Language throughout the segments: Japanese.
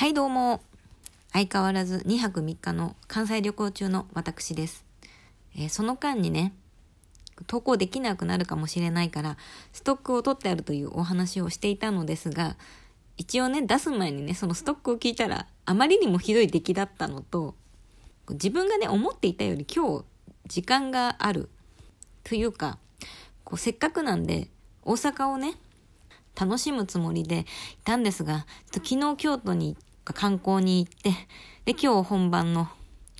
はいどうも。相変わらず2泊3日の関西旅行中の私です。えーその間にね、投稿できなくなるかもしれないから、ストックを取ってあるというお話をしていたのですが、一応ね、出す前にね、そのストックを聞いたら、あまりにもひどい出来だったのと、自分がね、思っていたより今日、時間がある。というか、こうせっかくなんで、大阪をね、楽しむつもりでいたんですが、ちょっと昨日京都に観光に行って、で、今日本番の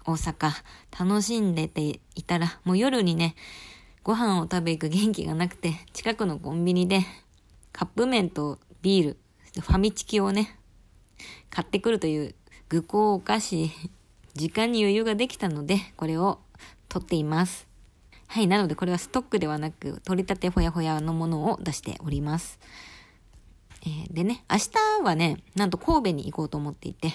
大阪楽しんでていたら、もう夜にね、ご飯を食べ行く元気がなくて、近くのコンビニでカップ麺とビール、ファミチキをね、買ってくるという愚行お菓子、時間に余裕ができたので、これを取っています。はい、なのでこれはストックではなく、取り立てほやほやのものを出しております。えーでね、明日はね、なんと神戸に行こうと思っていて、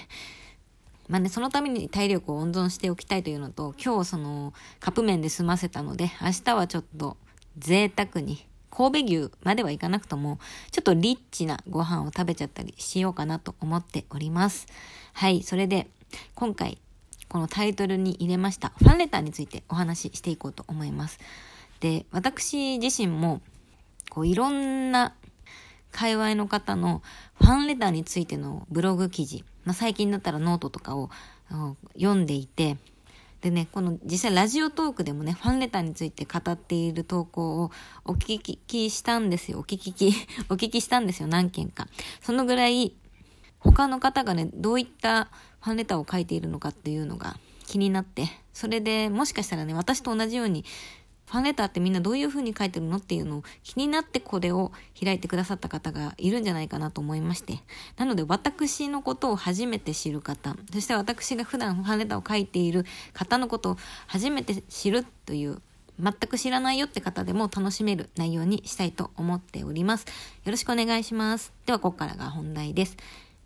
まあね、そのために体力を温存しておきたいというのと、今日そのカップ麺で済ませたので、明日はちょっと贅沢に、神戸牛まではいかなくとも、ちょっとリッチなご飯を食べちゃったりしようかなと思っております。はい、それで、今回、このタイトルに入れました、ファンレターについてお話ししていこうと思います。で、私自身も、こういろんな界隈の方のファンレターについてのブログ記事、まあ、最近だったらノートとかを読んでいて、でね、この実際ラジオトークでもね、ファンレターについて語っている投稿をお聞きしたんですよ。お聞き、お聞きしたんですよ、何件か。そのぐらい、他の方がね、どういったファンレターを書いているのかっていうのが気になって、それでもしかしたらね、私と同じように、ファンレターってみんなどういう風に書いてるのっていうのを気になってこれを開いてくださった方がいるんじゃないかなと思いまして。なので私のことを初めて知る方、そして私が普段ファンレターを書いている方のことを初めて知るという、全く知らないよって方でも楽しめる内容にしたいと思っております。よろしくお願いします。ではここからが本題です。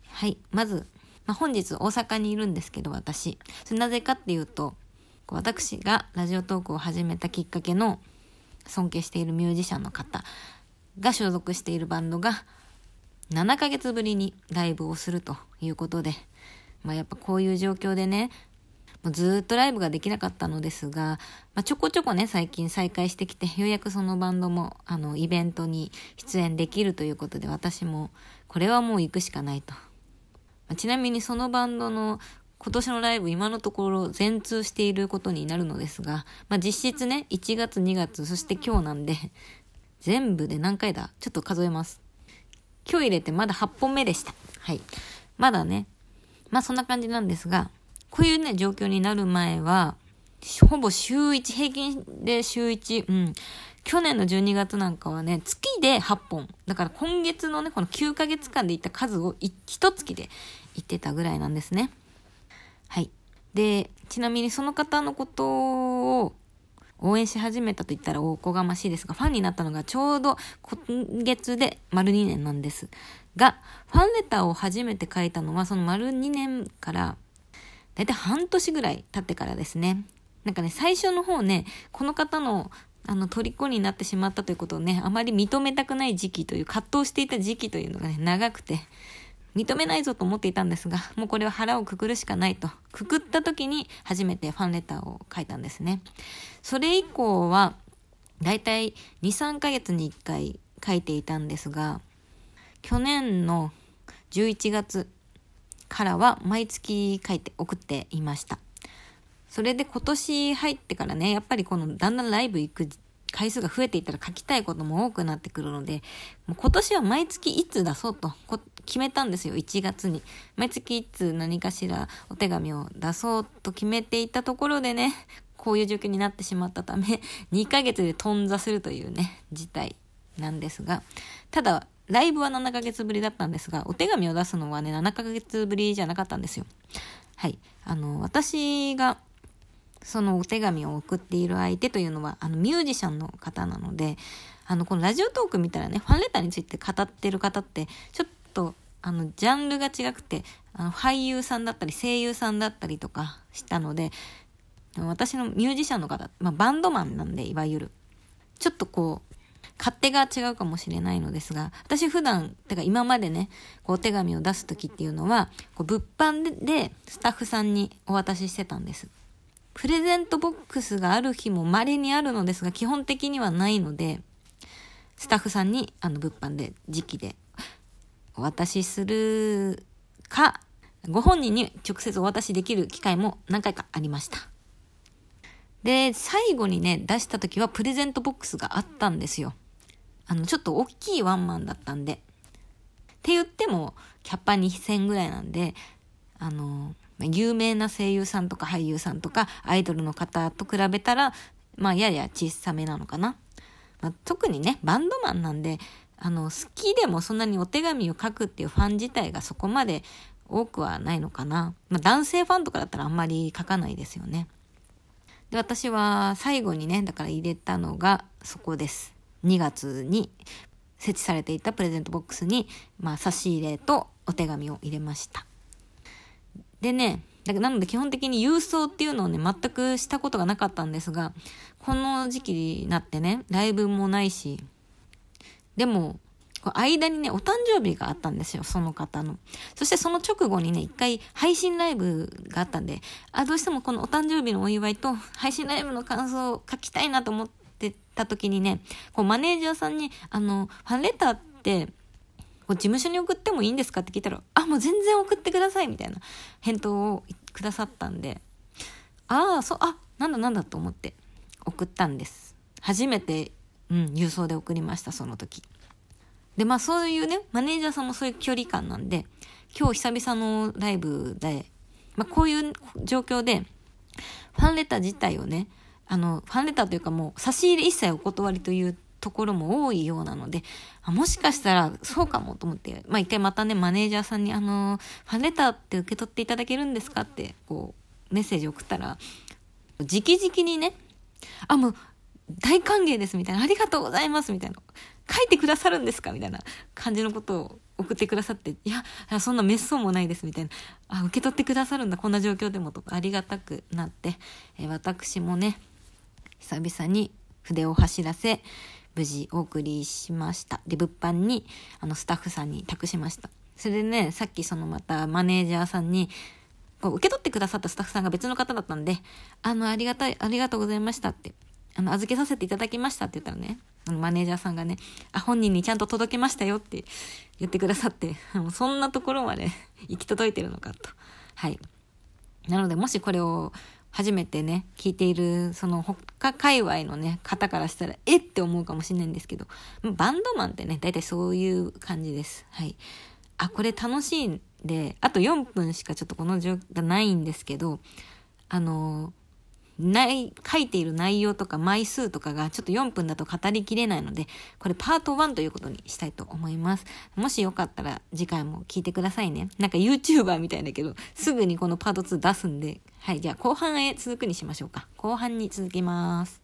はい。まず、まあ、本日大阪にいるんですけど私。それなぜかっていうと、私がラジオトークを始めたきっかけの尊敬しているミュージシャンの方が所属しているバンドが7ヶ月ぶりにライブをするということで、まあ、やっぱこういう状況でね、もうずっとライブができなかったのですが、まあ、ちょこちょこね、最近再開してきて、ようやくそのバンドも、あの、イベントに出演できるということで、私も、これはもう行くしかないと。まあちなみにそのバンドの今年のライブ今のところ全通していることになるのですが、まあ、実質ね、1月2月、そして今日なんで、全部で何回だ？ちょっと数えます。今日入れてまだ8本目でした。はい。まだね、まあそんな感じなんですが、こういうね、状況になる前は、ほぼ週1、平均で週1、うん。去年の12月なんかはね、月で8本。だから今月のね、この9ヶ月間でいった数をい一月で言ってたぐらいなんですね。はい。で、ちなみにその方のことを応援し始めたと言ったらおこがましいですが、ファンになったのがちょうど今月で丸2年なんです。が、ファンレターを初めて書いたのはその丸2年から、だいたい半年ぐらい経ってからですね。なんかね、最初の方ね、この方のあの、虜になってしまったということをね、あまり認めたくない時期という、葛藤していた時期というのがね、長くて、認めないぞと思っていたんですが、もうこれは腹をくくるしかないと。くくった時に初めてファンレターを書いたんですね。それ以降は、だいたい2、3ヶ月に1回書いていたんですが、去年の11月からは毎月書いて送っていました。それで今年入ってからね、やっぱりこのだんだんライブ行く回数が増えていったら書きたいことも多くなってくるので、もう今年は毎月いつ出そうと決めたんですよ、1月に。毎月いつ何かしらお手紙を出そうと決めていたところでね、こういう状況になってしまったため、2ヶ月で頓挫するというね、事態なんですが、ただ、ライブは7ヶ月ぶりだったんですが、お手紙を出すのはね、7ヶ月ぶりじゃなかったんですよ。はい。あの、私が、そのお手紙を送っている相手というのは、あの、ミュージシャンの方なので、あの、このラジオトーク見たらね、ファンレターについて語ってる方って、ちょっと、あの、ジャンルが違くて、あの、俳優さんだったり、声優さんだったりとかしたので、私のミュージシャンの方、まあ、バンドマンなんで、いわゆる。ちょっとこう、勝手が違うかもしれないのですが、私普段、てか今までね、こうお手紙を出す時っていうのは、こう物販でスタッフさんにお渡ししてたんです。プレゼントボックスがある日も稀にあるのですが、基本的にはないので、スタッフさんにあの物販で時期でお渡しするか、ご本人に直接お渡しできる機会も何回かありました。で、最後にね、出した時はプレゼントボックスがあったんですよ。あの、ちょっと大きいワンマンだったんで。って言っても、キャッパ2000ぐらいなんで、あの、有名な声優さんとか俳優さんとかアイドルの方と比べたら、まあ、やや小さめなのかな。まあ、特にね、バンドマンなんで、あの、好きでもそんなにお手紙を書くっていうファン自体がそこまで多くはないのかな。まあ、男性ファンとかだったらあんまり書かないですよね。で、私は最後にね、だから入れたのがそこです。2月に設置されていたプレゼントボックスに、まあ、差し入れとお手紙を入れました。でね、だなので基本的に郵送っていうのをね、全くしたことがなかったんですが、この時期になってね、ライブもないし、でも、間にね、お誕生日があったんですよ、その方の。そしてその直後にね、一回配信ライブがあったんで、あ、どうしてもこのお誕生日のお祝いと配信ライブの感想を書きたいなと思ってた時にね、こうマネージャーさんに、あの、ファンレターって、こう事務所に送ってもいいんですかって聞いたら、あ、もう全然送ってくださいみたいな返答をくださったんで、ああ、そう、あ、なんだなんだと思って送ったんです。初めて、うん、郵送で送りました、その時。で、まあそういうね、マネージャーさんもそういう距離感なんで、今日久々のライブで、まあこういう状況で、ファンレター自体をね、あの、ファンレターというかもう差し入れ一切お断りというところも多いようなので、あもしかしたらそうかもと思って、まあ一回またね、マネージャーさんにあの、ファンレターって受け取っていただけるんですかって、こう、メッセージ送ったら、直々にね、あ、もう、大歓迎ですみたいな、ありがとうございますみたいな、書いてくださるんですかみたいな感じのことを送ってくださって、いや、そんな滅相もないですみたいな、あ、受け取ってくださるんだ、こんな状況でもとかありがたくなって、え私もね、久々に筆を走らせ、無事お送りしました。で、物販に、あの、スタッフさんに託しました。それでね、さっきそのまたマネージャーさんに、こう受け取ってくださったスタッフさんが別の方だったんで、あの、ありがたい、ありがとうございましたって、あの、預けさせていただきましたって言ったらね、あの、マネージャーさんがね、あ、本人にちゃんと届けましたよって言ってくださって、そんなところまで行き届いてるのかと。はい。なので、もしこれを初めてね、聞いている、その他界隈のね、方からしたら、えって思うかもしれないんですけど、バンドマンってね、大体そういう感じです。はい。あ、これ楽しいんで、あと4分しかちょっとこの状況がないんですけど、あのない書いている内容とか枚数とかがちょっと4分だと語りきれないので、これパート1ということにしたいと思います。もしよかったら次回も聞いてくださいね。なんか YouTuber みたいだけど、すぐにこのパート2出すんで、はい、じゃあ後半へ続くにしましょうか。後半に続きます。